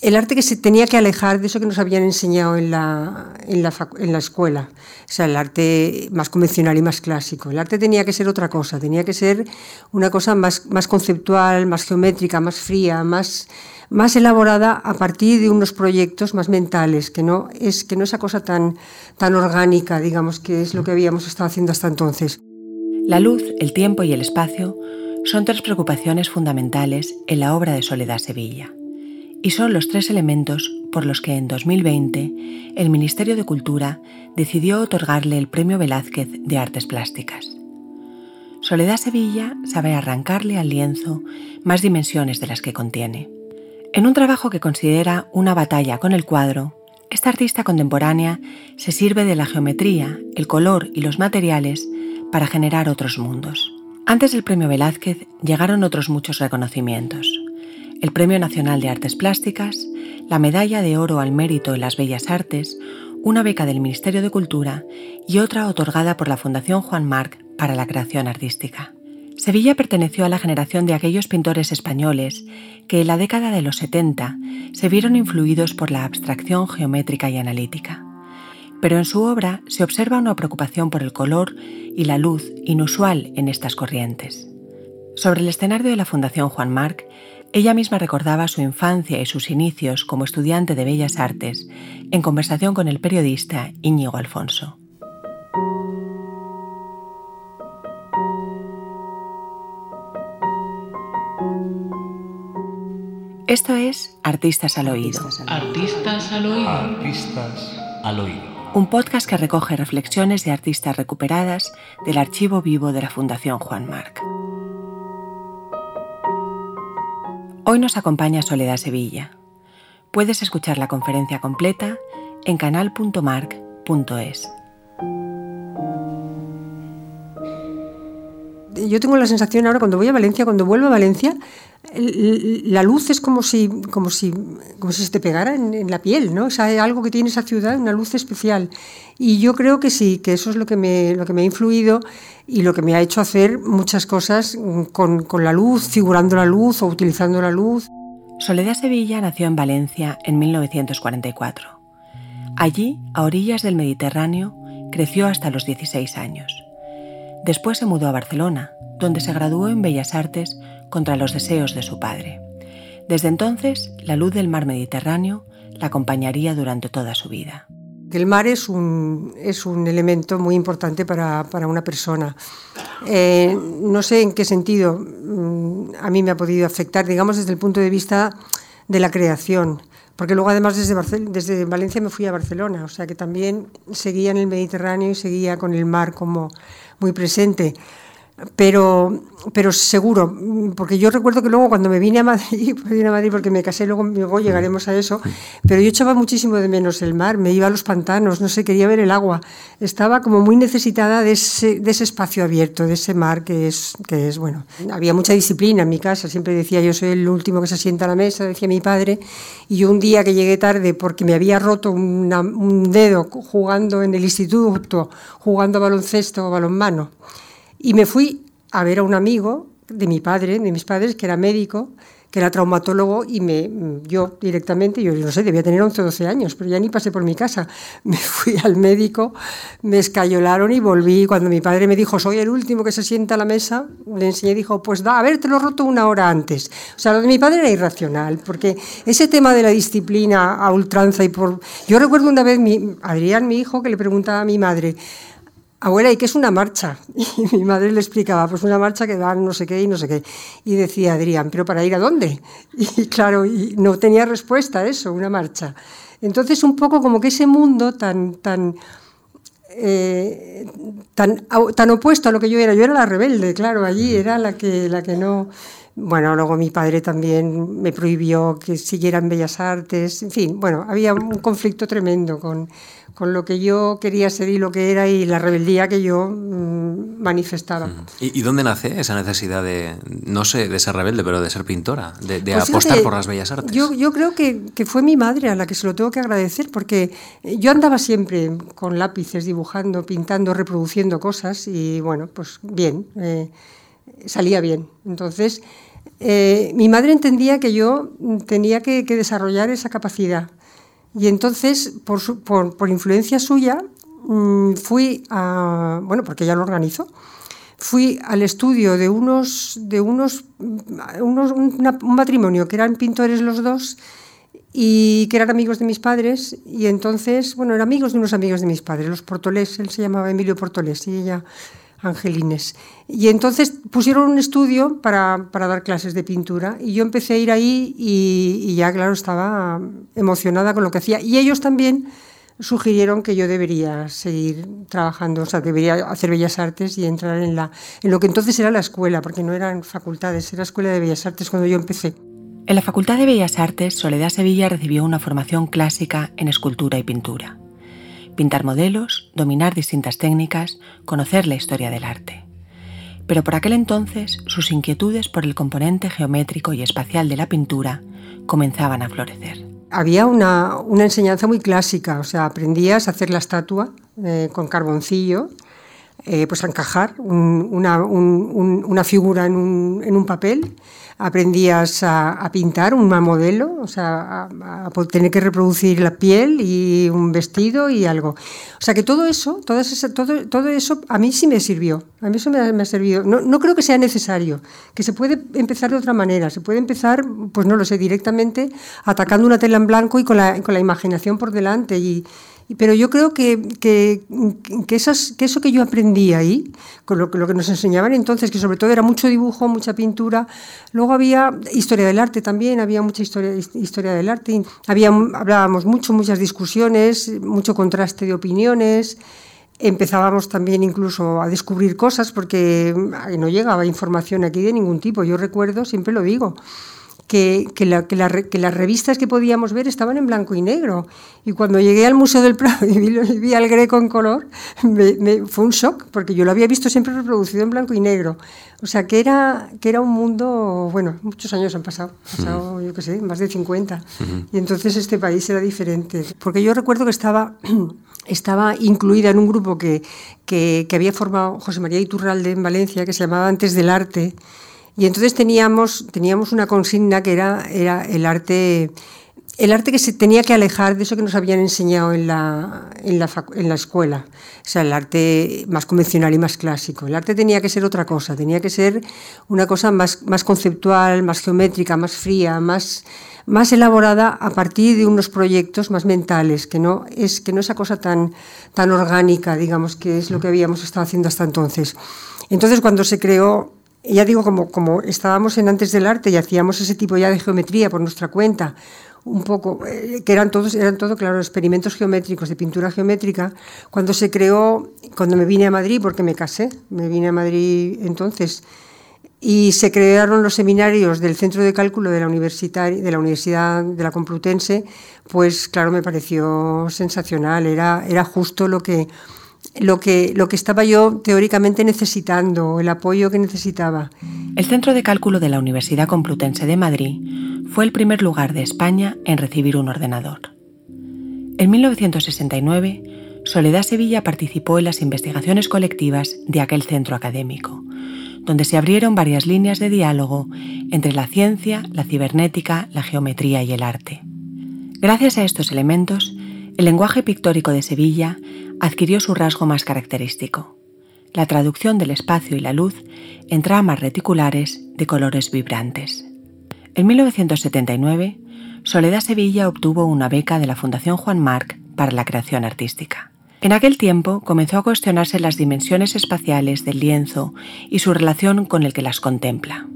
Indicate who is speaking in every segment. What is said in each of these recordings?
Speaker 1: el arte que se tenía que alejar de eso que nos habían enseñado en la, en la, escuela, o sea, el arte más convencional y más clásico. El arte tenía que ser otra cosa, tenía que ser una cosa más, más conceptual, más geométrica, más fría, más, más elaborada a partir de unos proyectos más mentales, que no es que no esa cosa tan, tan orgánica, digamos, que es lo que habíamos estado haciendo hasta entonces.
Speaker 2: La luz, el tiempo y el espacio son tres preocupaciones fundamentales en la obra de Soledad Sevilla y son los tres elementos por los que en 2020 el Ministerio de Cultura decidió otorgarle el Premio Velázquez de Artes Plásticas. Soledad Sevilla sabe arrancarle al lienzo más dimensiones de las que contiene. En un trabajo que considera una batalla con el cuadro, esta artista contemporánea se sirve de la geometría, el color y los materiales para generar otros mundos. Antes del Premio Velázquez llegaron otros muchos reconocimientos el Premio Nacional de Artes Plásticas, la Medalla de Oro al Mérito en las Bellas Artes, una beca del Ministerio de Cultura y otra otorgada por la Fundación Juan Marc para la creación artística. Sevilla perteneció a la generación de aquellos pintores españoles que en la década de los 70 se vieron influidos por la abstracción geométrica y analítica. Pero en su obra se observa una preocupación por el color y la luz inusual en estas corrientes. Sobre el escenario de la Fundación Juan Marc ella misma recordaba su infancia y sus inicios como estudiante de Bellas Artes en conversación con el periodista Íñigo Alfonso. Esto es Artistas al Oído.
Speaker 3: Artistas al Oído. Artistas al Oído.
Speaker 2: Un podcast que recoge reflexiones de artistas recuperadas del archivo vivo de la Fundación Juan Marc. Hoy nos acompaña Soledad Sevilla. Puedes escuchar la conferencia completa en canal.marc.es.
Speaker 1: Yo tengo la sensación ahora cuando voy a Valencia, cuando vuelvo a Valencia, la luz es como si, como si, como si se te pegara en, la piel, ¿no? O hay algo que tiene esa ciudad, una luz especial. Y yo creo que sí, que eso es lo que me, lo que me ha influido y lo que me ha hecho hacer muchas cosas con, con la luz, figurando la luz o utilizando la luz.
Speaker 2: Soledad Sevilla nació en Valencia en 1944. Allí, a orillas del Mediterráneo, creció hasta los 16 años. Después se mudó a Barcelona, donde se graduó en Bellas Artes contra los deseos de su padre. Desde entonces, la luz del mar Mediterráneo la acompañaría durante toda su vida.
Speaker 1: El mar es un, es un elemento muy importante para, para una persona. Eh, no sé en qué sentido mm, a mí me ha podido afectar, digamos, desde el punto de vista de la creación, porque luego además desde, desde Valencia me fui a Barcelona, o sea que también seguía en el Mediterráneo y seguía con el mar como muy presente pero, pero seguro, porque yo recuerdo que luego cuando me vine a Madrid, vine a Madrid porque me casé, luego, luego llegaremos a eso, pero yo echaba muchísimo de menos el mar, me iba a los pantanos, no sé, quería ver el agua, estaba como muy necesitada de ese, de ese espacio abierto, de ese mar que es, que es, bueno, había mucha disciplina en mi casa, siempre decía yo soy el último que se sienta a la mesa, decía mi padre, y yo un día que llegué tarde porque me había roto un dedo jugando en el instituto, jugando a baloncesto o balonmano, y me fui a ver a un amigo de mi padre, de mis padres, que era médico, que era traumatólogo, y me, yo directamente, yo no sé, debía tener 11 o 12 años, pero ya ni pasé por mi casa. Me fui al médico, me escayolaron y volví. Cuando mi padre me dijo, soy el último que se sienta a la mesa, le enseñé y dijo, pues da, a ver, te lo he roto una hora antes. O sea, lo de mi padre era irracional, porque ese tema de la disciplina a ultranza y por... Yo recuerdo una vez, mi, Adrián, mi hijo, que le preguntaba a mi madre, abuela, ¿y qué es una marcha? Y mi madre le explicaba, pues una marcha que dan no sé qué y no sé qué. Y decía Adrián, ¿pero para ir a dónde? Y claro, y no tenía respuesta a eso, una marcha. Entonces, un poco como que ese mundo tan, tan, eh, tan, tan opuesto a lo que yo era, yo era la rebelde, claro, allí era la que, la que no... Bueno, luego mi padre también me prohibió que siguiera en Bellas Artes, en fin, bueno, había un conflicto tremendo con, con lo que yo quería ser y lo que era y la rebeldía que yo mm, manifestaba.
Speaker 4: ¿Y, dónde nace esa necesidad de, no sé, de ser rebelde, pero de ser pintora, de, pues apostar por las bellas artes?
Speaker 1: Yo, yo creo que, que, fue mi madre a la que se lo tengo que agradecer, porque yo andaba siempre con lápices, dibujando, pintando, reproduciendo cosas y bueno, pues bien, eh, salía bien. Entonces eh, mi madre entendía que yo tenía que, desarrollar esa capacidad. Y entonces, por, por, influencia suya, mm, fui a, bueno, porque ella lo organizó, fui al estudio de unos, de unos, unos un matrimonio que eran pintores los dos y que eran amigos de mis padres y entonces, bueno, eran amigos de unos amigos de mis padres, los Portolés, él se llamaba Emilio Portolés y ella Angelines. Y entonces pusieron un estudio para, para dar clases de pintura y yo empecé a ir ahí y, ya, claro, estaba emocionada con lo que hacía. Y ellos también sugirieron que yo debería seguir trabajando, o sea, debería hacer Bellas Artes y entrar en, la, en lo que entonces era la escuela, porque no eran facultades, era Escuela de Bellas Artes cuando yo empecé.
Speaker 2: En la Facultad de Bellas Artes, Soledad Sevilla recibió una formación clásica en escultura y pintura. Pintar modelos, dominar distintas técnicas, conocer la historia del arte. Pero por aquel entonces sus inquietudes por el componente geométrico y espacial de la pintura comenzaban a florecer.
Speaker 1: Había una, enseñanza muy clásica, o sea, aprendías a hacer la estatua eh, con carboncillo, eh, pues a encajar una, una, figura en un, en un papel aprendías a, pintar un modelo, o sea, a, tener que reproducir la piel y un vestido y algo. O sea que todo eso, todo, todo, todo eso a mí sí me sirvió, a mí eso me ha, servido. No, no, creo que sea necesario, que se puede empezar de otra manera, se puede empezar, pues no lo sé, directamente atacando una tela en blanco y con la, con la imaginación por delante y, pero yo creo que, que, eso que yo aprendí ahí, con lo, lo, que nos enseñaban entonces, que sobre todo era mucho dibujo, mucha pintura, luego había historia del arte también, había mucha historia, historia del arte, había, hablábamos mucho, muchas discusiones, mucho contraste de opiniones, empezábamos también incluso a descubrir cosas porque no llegaba información aquí de ningún tipo, yo recuerdo, siempre lo digo, que, que, las revistas que podíamos ver estaban en blanco y negro. Y cuando llegué al Museo del Prado y vi, al Greco en color, me, fue un shock, porque yo lo había visto siempre reproducido en blanco y negro. O sea, que era, que era un mundo, bueno, muchos años han pasado, pasado, yo qué sé, más de 50. Y entonces este país era diferente. Porque yo recuerdo que estaba, estaba incluida en un grupo que, que, que había formado José María Iturralde en Valencia, que se llamaba Antes del Arte, y entonces teníamos, teníamos una consigna que era, era el arte el arte que se tenía que alejar de eso que nos habían enseñado en la, en la, en la escuela, o sea, el arte más convencional y más clásico. El arte tenía que ser otra cosa, tenía que ser una cosa más, más conceptual, más geométrica, más fría, más, más elaborada a partir de unos proyectos más mentales, que no es que no esa cosa tan, tan orgánica, digamos, que es lo que habíamos estado haciendo hasta entonces. Entonces, cuando se creó ya digo, como, como estábamos en antes del arte y hacíamos ese tipo ya de geometría por nuestra cuenta, un poco, eh, que eran todos, eran todo, claro, experimentos geométricos, de pintura geométrica, cuando se creó, cuando me vine a Madrid, porque me casé, me vine a Madrid entonces, y se crearon los seminarios del Centro de Cálculo de la, de la Universidad de la Complutense, pues claro, me pareció sensacional, era, era justo lo que lo que, lo que estaba yo teóricamente necesitando, el apoyo que necesitaba.
Speaker 2: El Centro de Cálculo de la Universidad Complutense de Madrid fue el primer lugar de España en recibir un ordenador. En 1969, Soledad Sevilla participó en las investigaciones colectivas de aquel centro académico, donde se abrieron varias líneas de diálogo entre la ciencia, la cibernética, la geometría y el arte. Gracias a estos elementos, el lenguaje pictórico de Sevilla adquirió su rasgo más característico, la traducción del espacio y la luz en tramas reticulares de colores vibrantes. En 1979, Soledad Sevilla obtuvo una beca de la Fundación Juan Marc para la creación artística. En aquel tiempo comenzó a cuestionarse las dimensiones espaciales del lienzo y su relación con el que las contempla.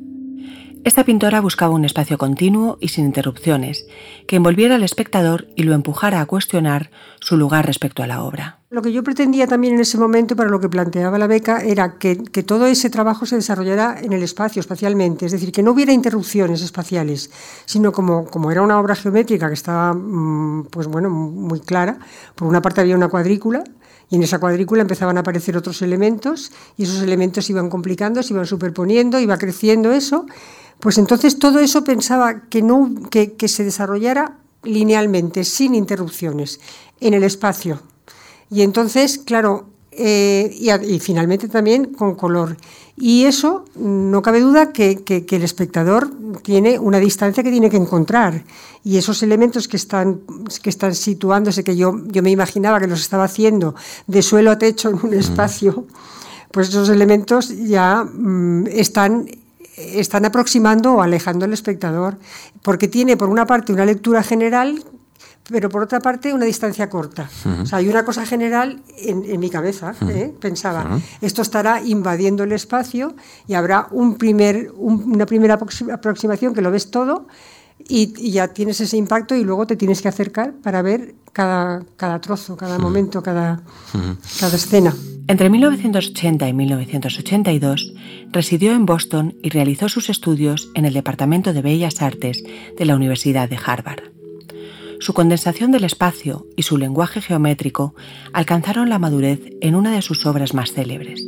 Speaker 2: Esta pintora buscaba un espacio continuo y sin interrupciones, que envolviera al espectador y lo empujara a cuestionar su lugar respecto a la obra.
Speaker 1: Lo que yo pretendía también en ese momento, para lo que planteaba la beca, era que, todo ese trabajo se desarrollara en el espacio, espacialmente, es decir, que no hubiera interrupciones espaciales, sino como, como era una obra geométrica que estaba mm, pues bueno, muy clara, por una parte había una cuadrícula, y en esa cuadrícula empezaban a aparecer otros elementos, y esos elementos iban complicando, se iban superponiendo, iba creciendo eso, pues entonces todo eso pensaba que, no, que, se desarrollara linealmente, sin interrupciones, en el espacio. Y entonces, claro, eh, y, finalmente también con color. Y eso, no cabe duda que, el espectador tiene una distancia que tiene que encontrar. Y esos elementos que están, que están situándose, que yo, yo me imaginaba que los estaba haciendo de suelo a techo en un espacio, pues esos elementos ya mm, están están aproximando o alejando al espectador, porque tiene por una parte una lectura general pero por otra parte una distancia corta. O sea, hay una cosa general en, mi cabeza, ¿eh? pensaba, esto estará invadiendo el espacio y habrá un primer, una primera aproximación que lo ves todo y, ya tienes ese impacto y luego te tienes que acercar para ver cada, cada trozo, cada momento, cada, cada escena.
Speaker 2: Entre 1980 y 1982 residió en Boston y realizó sus estudios en el Departamento de Bellas Artes de la Universidad de Harvard. Su condensación del espacio y su lenguaje geométrico alcanzaron la madurez en una de sus obras más célebres,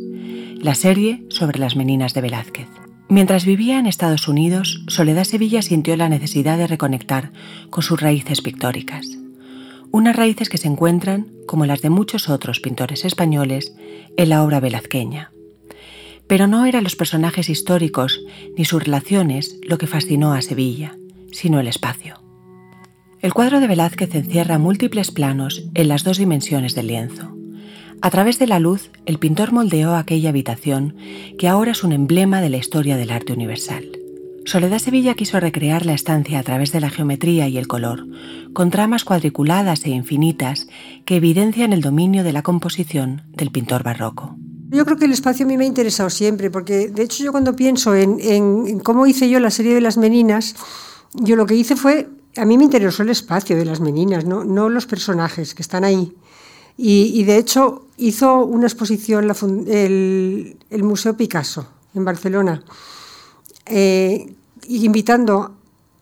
Speaker 2: la serie sobre las meninas de Velázquez. Mientras vivía en Estados Unidos, Soledad Sevilla sintió la necesidad de reconectar con sus raíces pictóricas. Unas raíces que se encuentran, como las de muchos otros pintores españoles, en la obra velazqueña. Pero no eran los personajes históricos ni sus relaciones lo que fascinó a Sevilla, sino el espacio. El cuadro de Velázquez encierra múltiples planos en las dos dimensiones del lienzo. A través de la luz, el pintor moldeó aquella habitación que ahora es un emblema de la historia del arte universal. Soledad Sevilla quiso recrear la estancia a través de la geometría y el color, con tramas cuadriculadas e infinitas que evidencian el dominio de la composición del pintor barroco.
Speaker 1: Yo creo que el espacio a mí me ha interesado siempre, porque de hecho yo cuando pienso en, en cómo hice yo la serie de las meninas, yo lo que hice fue a mí me interesó el espacio de las meninas, no, los personajes que están ahí. Y, de hecho hizo una exposición el, el, Museo Picasso en Barcelona, eh, invitando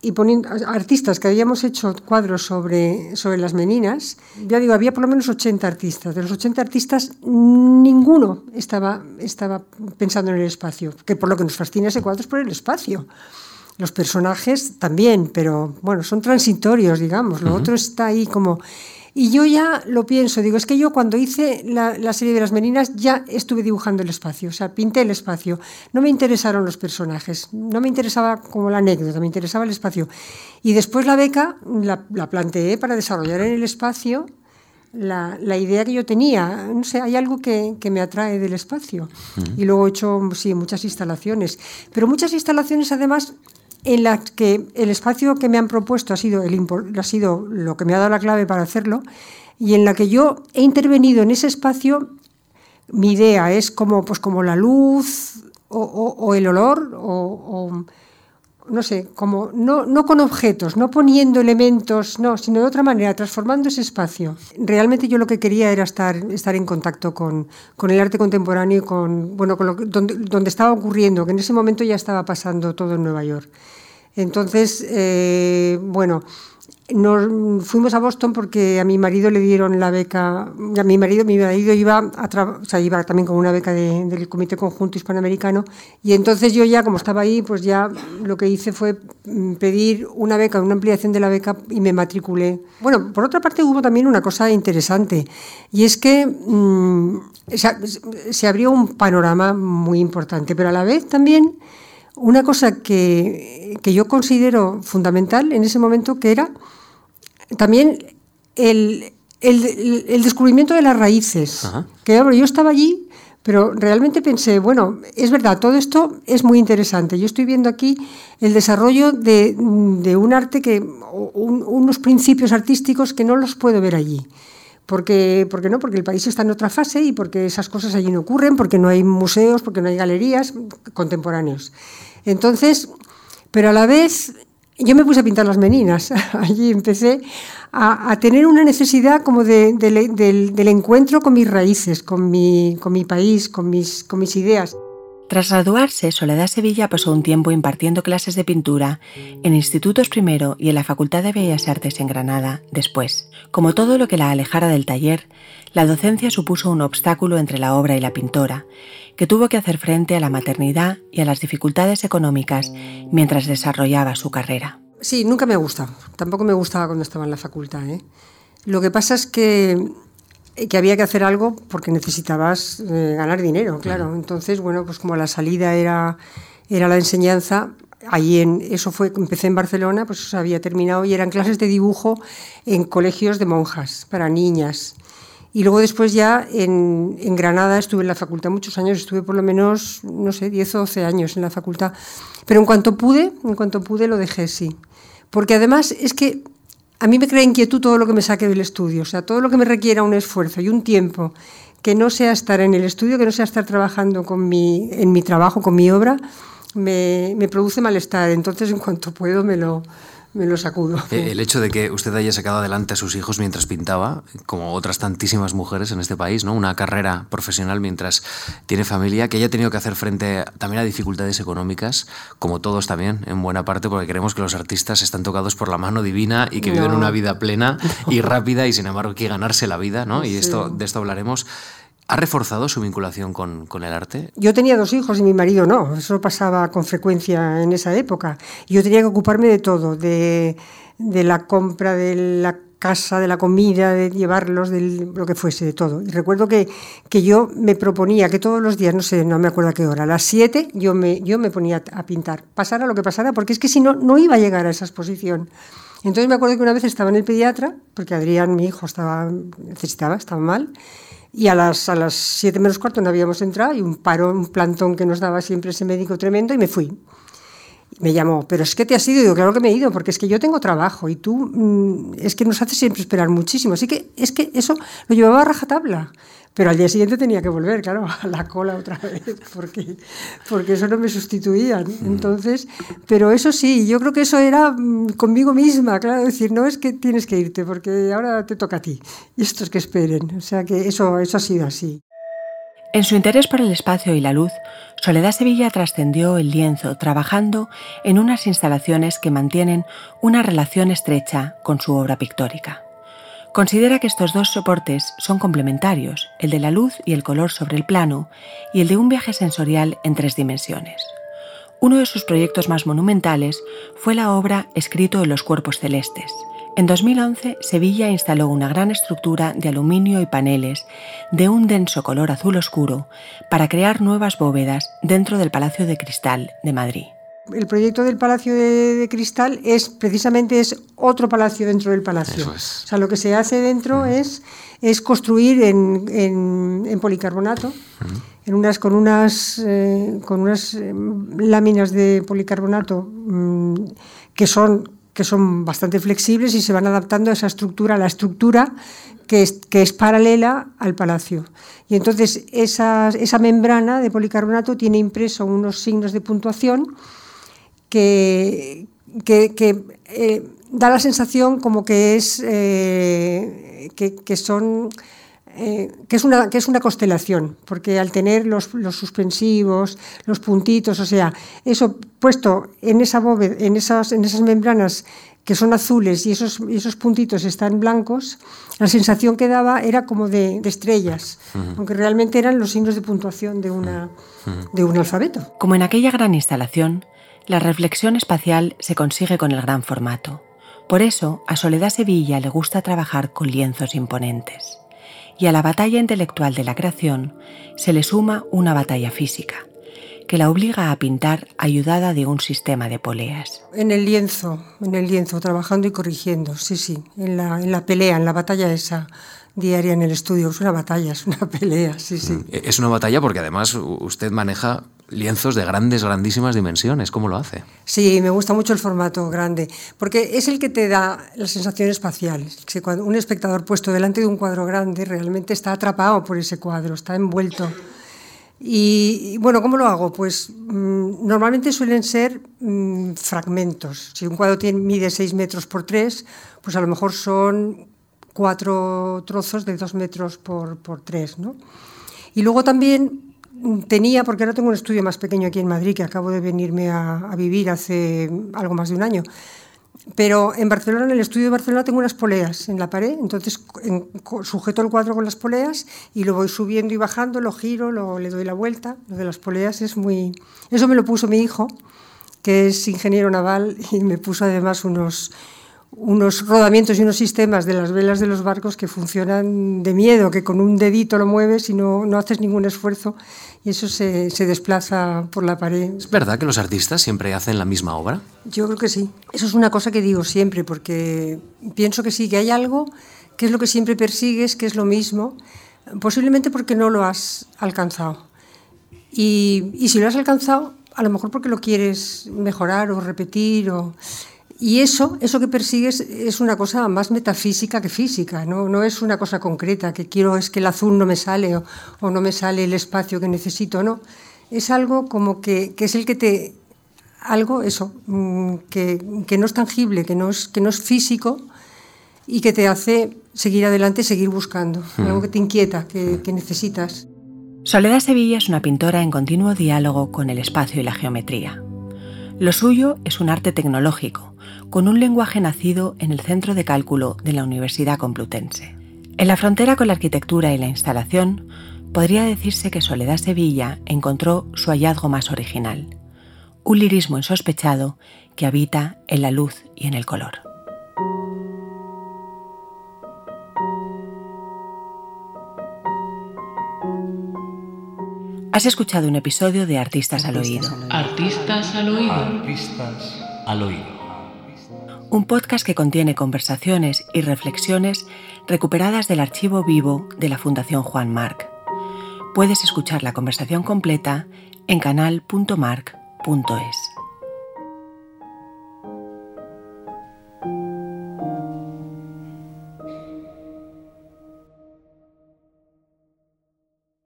Speaker 1: y poniendo artistas que habíamos hecho cuadros sobre, sobre las meninas. Ya digo, había por lo menos 80 artistas. De los 80 artistas, ninguno estaba, estaba pensando en el espacio, que por lo que nos fascina ese cuadro es por el espacio. Los personajes también, pero bueno, son transitorios, digamos. Lo otro está ahí como... Y yo ya lo pienso, digo, es que yo cuando hice la, serie de las meninas ya estuve dibujando el espacio, o sea, pinté el espacio. No me interesaron los personajes, no me interesaba como la anécdota, me interesaba el espacio. Y después la beca la, planteé para desarrollar en el espacio la, idea que yo tenía. No sé, hay algo que, me atrae del espacio. Y luego he hecho, sí, muchas instalaciones. Pero muchas instalaciones, además, en las que el espacio que me han propuesto ha sido, el, ha sido lo que me ha dado la clave para hacerlo y en la que yo he intervenido en ese espacio, mi idea es como, pues como la luz o, el olor o, no sé, como no, no, con objetos, no poniendo elementos, no, sino de otra manera, transformando ese espacio. Realmente yo lo que quería era estar, estar en contacto con, con el arte contemporáneo y con, bueno, con lo, donde, donde estaba ocurriendo, que en ese momento ya estaba pasando todo en Nueva York. Entonces, eh, bueno, nos fuimos a Boston porque a mi marido le dieron la beca, a mi marido, mi marido iba, a o sea, iba también con una beca del Comité Conjunto Hispanoamericano y entonces yo ya, como estaba ahí, pues ya lo que hice fue mm, pedir una beca, una ampliación de la beca y me matriculé. Bueno, por otra parte hubo también una cosa interesante y es que mm, se abrió un panorama muy importante, pero a la vez también una cosa que, yo considero fundamental en ese momento, que era también el, descubrimiento de las raíces. Que yo estaba allí, pero realmente pensé, bueno, es verdad, todo esto es muy interesante. Yo estoy viendo aquí el desarrollo de, un arte que, unos principios artísticos que no los puedo ver allí. Porque, porque no, porque el país está en otra fase y porque esas cosas allí no ocurren, porque no hay museos, porque no hay galerías contemporáneos. Entonces, pero a la vez yo me puse a pintar las meninas. Allí empecé a, tener una necesidad como del, encuentro con mis raíces, con mi, con mi país, con mis, con mis ideas.
Speaker 2: Tras graduarse, Soledad Sevilla pasó un tiempo impartiendo clases de pintura en institutos primero y en la Facultad de Bellas Artes en Granada después. Como todo lo que la alejara del taller, la docencia supuso un obstáculo entre la obra y la pintora, que tuvo que hacer frente a la maternidad y a las dificultades económicas mientras desarrollaba su carrera.
Speaker 1: Sí, nunca me ha gustado. Tampoco me gustaba cuando estaba en la facultad. ¿eh? Lo que pasa es que que había que hacer algo porque necesitabas eh, ganar dinero, claro. Entonces, bueno, pues como la salida era, era la enseñanza, ahí en, eso fue, empecé en Barcelona, pues eso había terminado y eran clases de dibujo en colegios de monjas para niñas. Y luego después ya en, en, Granada estuve en la facultad muchos años, estuve por lo menos, no sé, 10 o 12 años en la facultad. Pero en cuanto pude, en cuanto pude lo dejé, sí. Porque además es que a mí me crea inquietud todo lo que me saque del estudio, o sea, todo lo que me requiera un esfuerzo y un tiempo que no sea estar en el estudio, que no sea estar trabajando con mi, en mi trabajo, con mi obra, me, me produce malestar. Entonces, en cuanto puedo, me lo, me lo sacudo.
Speaker 4: Eh, el hecho de que usted haya sacado adelante a sus hijos mientras pintaba, como otras tantísimas mujeres en este país, ¿no? una carrera profesional mientras tiene familia, que haya tenido que hacer frente también a dificultades económicas, como todos también, en buena parte, porque creemos que los artistas están tocados por la mano divina y que viven una vida plena y rápida y sin embargo hay que ganarse la vida, ¿no? y esto, de esto hablaremos. ¿Ha reforzado su vinculación con, con, el arte?
Speaker 1: Yo tenía dos hijos y mi marido no. Eso pasaba con frecuencia en esa época. Yo tenía que ocuparme de todo, de, de la compra de la casa, de la comida, de llevarlos, de lo que fuese, de todo. Y recuerdo que, que yo me proponía que todos los días, no sé, no me acuerdo a qué hora, a las 7 yo me, yo me ponía a pintar, pasara lo que pasara, porque es que si no, no iba a llegar a esa exposición. Entonces me acuerdo que una vez estaba en el pediatra, porque Adrián, mi hijo, estaba, necesitaba, estaba mal, y a las, a las siete menos cuarto no habíamos entrado y un paro, un plantón que nos daba siempre ese médico tremendo y me fui. Me llamó, pero es que te has ido. Y digo, claro que me he ido, porque es que yo tengo trabajo y tú mm, es que nos haces siempre esperar muchísimo. Así que es que eso lo llevaba a rajatabla. Pero al día siguiente tenía que volver, claro, a la cola otra vez, porque, porque eso no me sustituían. Mm. Entonces, pero eso sí, yo creo que eso era mm, conmigo misma, claro, decir, no es que tienes que irte, porque ahora te toca a ti, y estos que esperen. O sea que eso, eso ha sido así.
Speaker 2: En su interés por el espacio y la luz, Soledad Sevilla trascendió el lienzo trabajando en unas instalaciones que mantienen una relación estrecha con su obra pictórica. Considera que estos dos soportes son complementarios, el de la luz y el color sobre el plano y el de un viaje sensorial en tres dimensiones. Uno de sus proyectos más monumentales fue la obra Escrito en los cuerpos celestes. En 2011, Sevilla instaló una gran estructura de aluminio y paneles de un denso color azul oscuro para crear nuevas bóvedas dentro del Palacio de Cristal de Madrid
Speaker 1: el proyecto del Palacio de, Cristal es precisamente es otro palacio dentro del palacio. O sea, lo que se hace dentro es, es construir en, en, policarbonato, en unas, con unas, eh, con unas eh, láminas de policarbonato mm, que, son, que son bastante flexibles y se van adaptando a esa estructura, a la estructura que es, que es paralela al palacio. Y entonces esa, esa membrana de policarbonato tiene impreso unos signos de puntuación que, que, eh, da la sensación como que es eh, que, son eh, que, es una, que es una constelación, porque al tener los, los, suspensivos, los puntitos, o sea, eso puesto en esa bóveda, en esas, en esas membranas que son azules y esos, esos puntitos están blancos, la sensación que daba era como de, estrellas, aunque realmente eran los signos de puntuación de, una, de un alfabeto.
Speaker 2: Como en aquella gran instalación, la reflexión espacial se consigue con el gran formato. Por eso, a Soledad Sevilla le gusta trabajar con lienzos imponentes. Y a la batalla intelectual de la creación se le suma una batalla física, que la obliga a pintar ayudada de un sistema de poleas.
Speaker 1: En el lienzo, en el lienzo, trabajando y corrigiendo, sí, sí, en la, en la pelea, en la batalla esa diaria en el estudio. Es una batalla, es una pelea, sí, sí. Mm,
Speaker 4: es una batalla porque además usted maneja lienzos de grandes, grandísimas dimensiones. ¿Cómo lo hace?
Speaker 1: Sí, me gusta mucho el formato grande, porque es el que te da la sensación espacial. cuando un espectador puesto delante de un cuadro grande realmente está atrapado por ese cuadro, está envuelto. Y, bueno, ¿cómo lo hago? Pues mm, normalmente suelen ser mm, fragmentos. Si un cuadro tiene, mide 6 metros por 3, pues a lo mejor son cuatro trozos de 2 metros por, por 3. ¿no? Y luego también tenía, porque ahora tengo un estudio más pequeño aquí en Madrid, que acabo de venirme a, vivir hace algo más de un año. Pero en Barcelona, en el estudio de Barcelona, tengo unas poleas en la pared, entonces sujeto el cuadro con las poleas y lo voy subiendo y bajando, lo giro, lo, le doy la vuelta. Lo de las poleas es muy... Eso me lo puso mi hijo, que es ingeniero naval, y me puso además unos, unos rodamientos y unos sistemas de las velas de los barcos que funcionan de miedo, que con un dedito lo mueves y no, no haces ningún esfuerzo y eso se, se, desplaza por la pared.
Speaker 4: ¿Es verdad que los artistas siempre hacen la misma obra?
Speaker 1: Yo creo que sí. Eso es una cosa que digo siempre porque pienso que sí, que hay algo que es lo que siempre persigues, que es lo mismo, posiblemente porque no lo has alcanzado. Y, y si lo has alcanzado, a lo mejor porque lo quieres mejorar o repetir o... Y eso, eso que persigues es una cosa más metafísica que física, ¿no? no es una cosa concreta, que quiero es que el azul no me sale o, o no me sale el espacio que necesito, no. Es algo como que, que es el que te... Algo, eso, mm, que, que, no es tangible, que no es, que no es físico y que te hace seguir adelante, seguir buscando, mm. algo que te inquieta, que, que necesitas.
Speaker 2: Soledad Sevilla es una pintora en continuo diálogo con el espacio y la geometría. Lo suyo es un arte tecnológico, con un lenguaje nacido en el Centro de Cálculo de la Universidad Complutense. En la frontera con la arquitectura y la instalación, podría decirse que Soledad Sevilla encontró su hallazgo más original, un lirismo insospechado que habita en la luz y en el color. Has escuchado un episodio de Artistas al Oído.
Speaker 3: Artistas al Oído. Artistas al Oído.
Speaker 2: Un podcast que contiene conversaciones y reflexiones recuperadas del archivo vivo de la Fundación Juan Marc. Puedes escuchar la conversación completa en canal.marc.es.